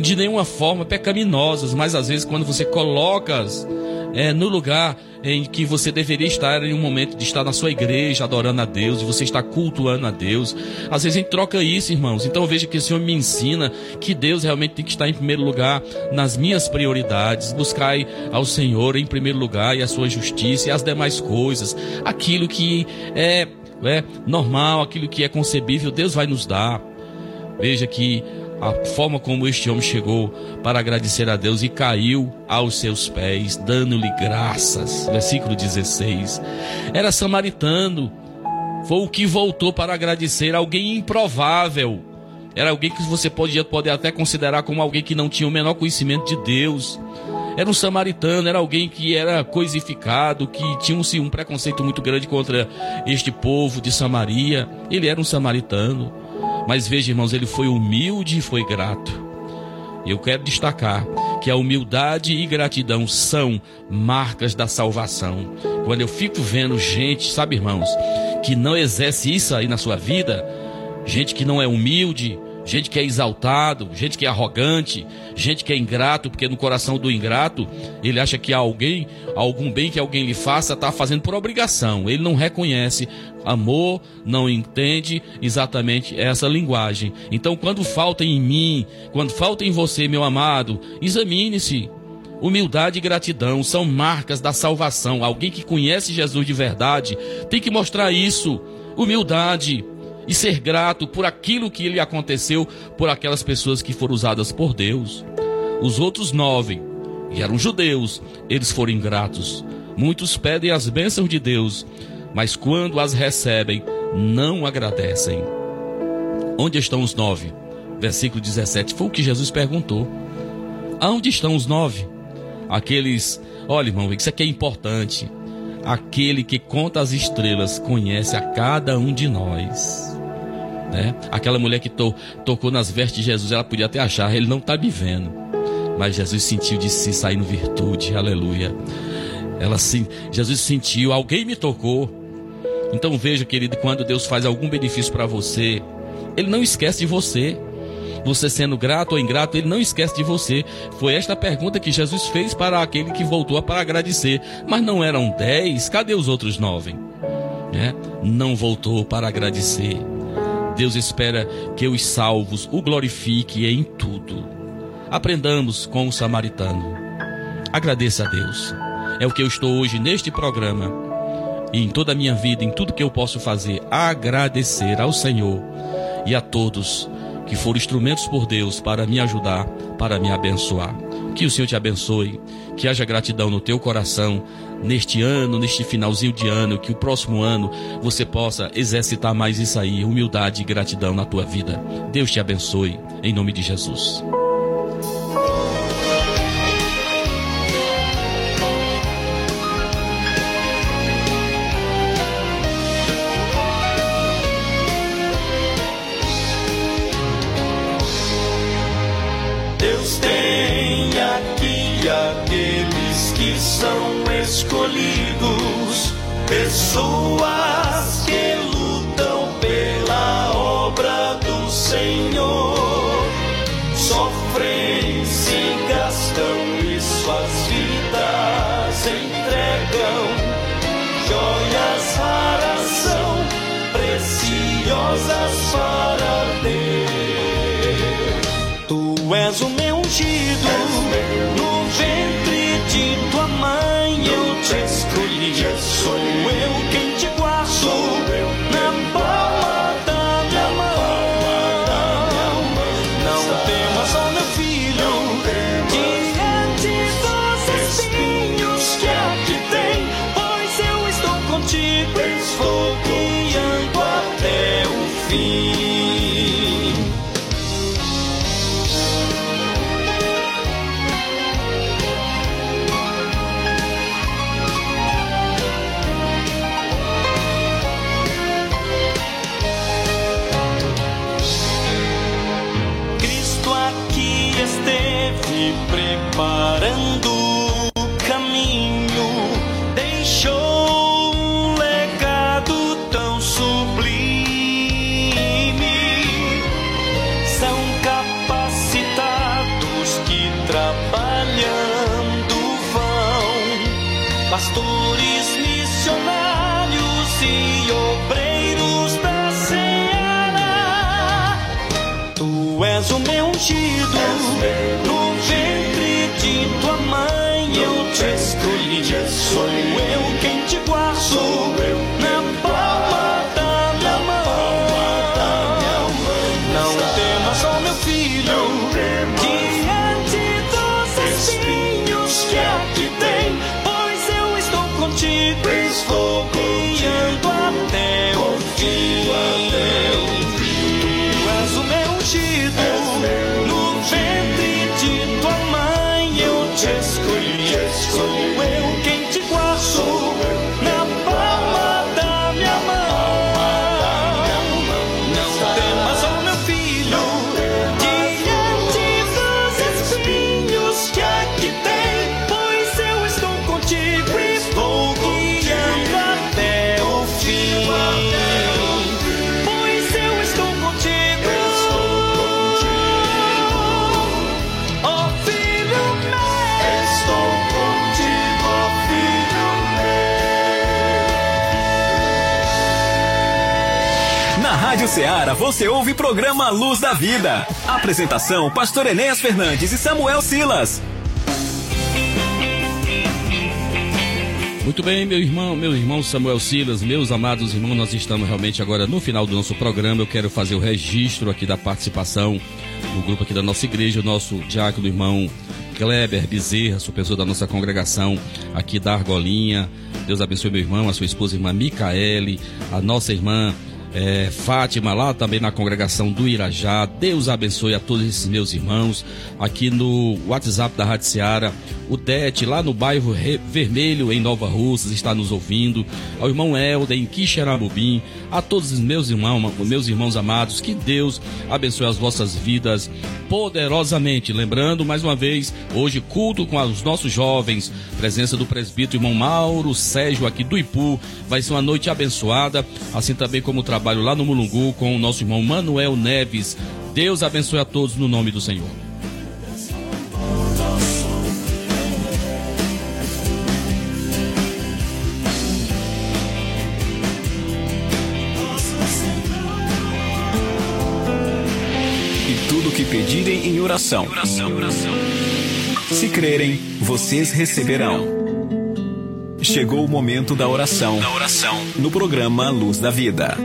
de nenhuma forma pecaminosas, mas às vezes quando você coloca é, no lugar em que você deveria estar em um momento de estar na sua igreja adorando a Deus, de você estar cultuando a Deus. Às vezes a gente troca isso, irmãos. Então veja que o Senhor me ensina que Deus realmente tem que estar em primeiro lugar nas minhas prioridades. Buscai ao Senhor em primeiro lugar e a sua justiça e as demais coisas. Aquilo que é, é normal, aquilo que é concebível, Deus vai nos dar. Veja que a forma como este homem chegou para agradecer a Deus e caiu aos seus pés, dando-lhe graças. Versículo 16. Era samaritano, foi o que voltou para agradecer, alguém improvável. Era alguém que você pode, pode até considerar como alguém que não tinha o menor conhecimento de Deus. Era um samaritano, era alguém que era coisificado, que tinha um, um preconceito muito grande contra este povo de Samaria. Ele era um samaritano. Mas veja, irmãos, ele foi humilde e foi grato. E eu quero destacar que a humildade e gratidão são marcas da salvação. Quando eu fico vendo gente, sabe, irmãos, que não exerce isso aí na sua vida, gente que não é humilde, gente que é exaltado, gente que é arrogante, gente que é ingrato, porque no coração do ingrato ele acha que alguém, algum bem que alguém lhe faça, está fazendo por obrigação. Ele não reconhece amor, não entende exatamente essa linguagem. Então, quando falta em mim, quando falta em você, meu amado, examine-se. Humildade e gratidão são marcas da salvação. Alguém que conhece Jesus de verdade tem que mostrar isso. Humildade e ser grato por aquilo que lhe aconteceu, por aquelas pessoas que foram usadas por Deus. Os outros nove, que eram judeus, eles foram ingratos. Muitos pedem as bênçãos de Deus, mas quando as recebem, não agradecem. Onde estão os nove? Versículo 17 foi o que Jesus perguntou. Aonde estão os nove? Aqueles, olha irmão, isso aqui é importante. Aquele que conta as estrelas conhece a cada um de nós. Né? Aquela mulher que to, tocou nas vestes de Jesus, ela podia até achar, ele não está me vendo. Mas Jesus sentiu de si saindo virtude, aleluia. Ela sim, Jesus sentiu, alguém me tocou. Então veja, querido, quando Deus faz algum benefício para você, Ele não esquece de você. Você sendo grato ou ingrato, Ele não esquece de você. Foi esta pergunta que Jesus fez para aquele que voltou para agradecer. Mas não eram dez, cadê os outros nove? É? Não voltou para agradecer. Deus espera que os salvos o glorifique em tudo. Aprendamos com o samaritano. Agradeça a Deus. É o que eu estou hoje neste programa e em toda a minha vida, em tudo que eu posso fazer, agradecer ao Senhor e a todos que foram instrumentos por Deus para me ajudar, para me abençoar. Que o Senhor te abençoe, que haja gratidão no teu coração neste ano, neste finalzinho de ano, que o próximo ano você possa exercitar mais isso aí, humildade e gratidão na tua vida. Deus te abençoe, em nome de Jesus. Ungido, no ventre de tua mãe eu te escolhi. Sou eu quem te guardo Ceará você ouve programa Luz da Vida. Apresentação: Pastor Enéas Fernandes e Samuel Silas. Muito bem, meu irmão, meu irmão Samuel Silas, meus amados irmãos, nós estamos realmente agora no final do nosso programa. Eu quero fazer o registro aqui da participação no grupo aqui da nossa igreja, o nosso diácono irmão Kleber Bezerra, sou pessoa da nossa congregação aqui da Argolinha. Deus abençoe meu irmão, a sua esposa, irmã Micaele, a nossa irmã é, Fátima, lá também na congregação do Irajá. Deus abençoe a todos esses meus irmãos. Aqui no WhatsApp da Rádio Seara, o Dete, lá no bairro Re Vermelho, em Nova Russas, está nos ouvindo. Ao irmão Helder, em Quixeramobim. A todos os meus irmãos, meus irmãos amados, que Deus abençoe as vossas vidas poderosamente. Lembrando, mais uma vez, hoje culto com os nossos jovens, presença do presbítero irmão Mauro Sérgio aqui do Ipu. Vai ser uma noite abençoada, assim também como o trabalho lá no Mulungu com o nosso irmão Manuel Neves. Deus abençoe a todos no nome do Senhor. E tudo que pedirem em oração. Se crerem, vocês receberão. Chegou o momento da oração. No programa Luz da Vida.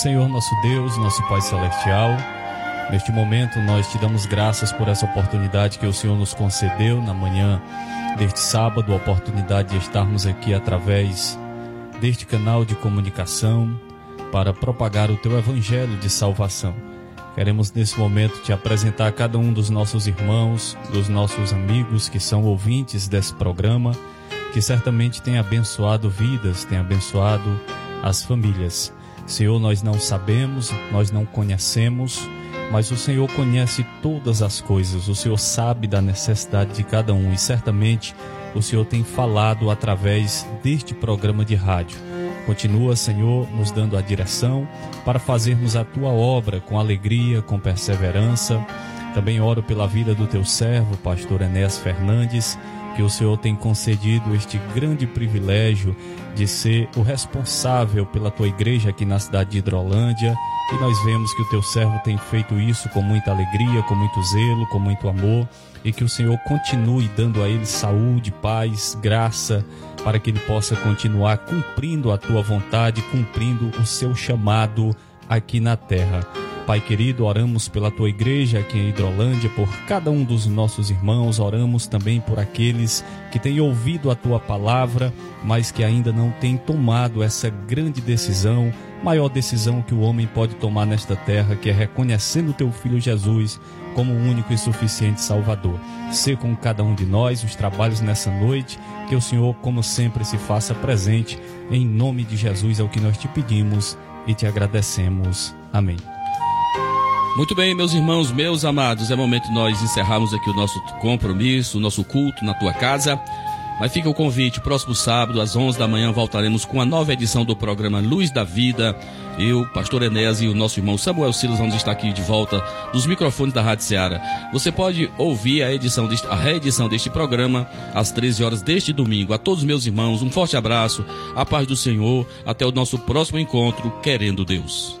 Senhor nosso Deus, nosso Pai Celestial, neste momento nós te damos graças por essa oportunidade que o Senhor nos concedeu na manhã deste sábado, a oportunidade de estarmos aqui através deste canal de comunicação para propagar o teu evangelho de salvação. Queremos nesse momento te apresentar a cada um dos nossos irmãos, dos nossos amigos que são ouvintes desse programa, que certamente tem abençoado vidas, tem abençoado as famílias. Senhor, nós não sabemos, nós não conhecemos, mas o Senhor conhece todas as coisas, o Senhor sabe da necessidade de cada um e certamente o Senhor tem falado através deste programa de rádio. Continua, Senhor, nos dando a direção para fazermos a tua obra com alegria, com perseverança. Também oro pela vida do teu servo, pastor Enéas Fernandes, que o Senhor tem concedido este grande privilégio de ser o responsável pela tua igreja aqui na cidade de Hidrolândia. E nós vemos que o teu servo tem feito isso com muita alegria, com muito zelo, com muito amor. E que o Senhor continue dando a ele saúde, paz, graça, para que ele possa continuar cumprindo a tua vontade, cumprindo o seu chamado aqui na terra. Pai querido, oramos pela tua igreja aqui em Hidrolândia, por cada um dos nossos irmãos, oramos também por aqueles que têm ouvido a tua palavra, mas que ainda não têm tomado essa grande decisão, maior decisão que o homem pode tomar nesta terra, que é reconhecendo o teu filho Jesus como o único e suficiente Salvador. Ser com cada um de nós os trabalhos nessa noite, que o Senhor, como sempre, se faça presente. Em nome de Jesus é o que nós te pedimos e te agradecemos. Amém. Muito bem, meus irmãos, meus amados, é momento de nós encerrarmos aqui o nosso compromisso, o nosso culto na tua casa. Mas fica o convite, próximo sábado, às 11 da manhã, voltaremos com a nova edição do programa Luz da Vida. Eu, Pastor Enéas e o nosso irmão Samuel Silas vamos estar aqui de volta dos microfones da Rádio Seara. Você pode ouvir a, edição deste, a reedição deste programa às 13 horas deste domingo. A todos meus irmãos, um forte abraço, a paz do Senhor, até o nosso próximo encontro, querendo Deus.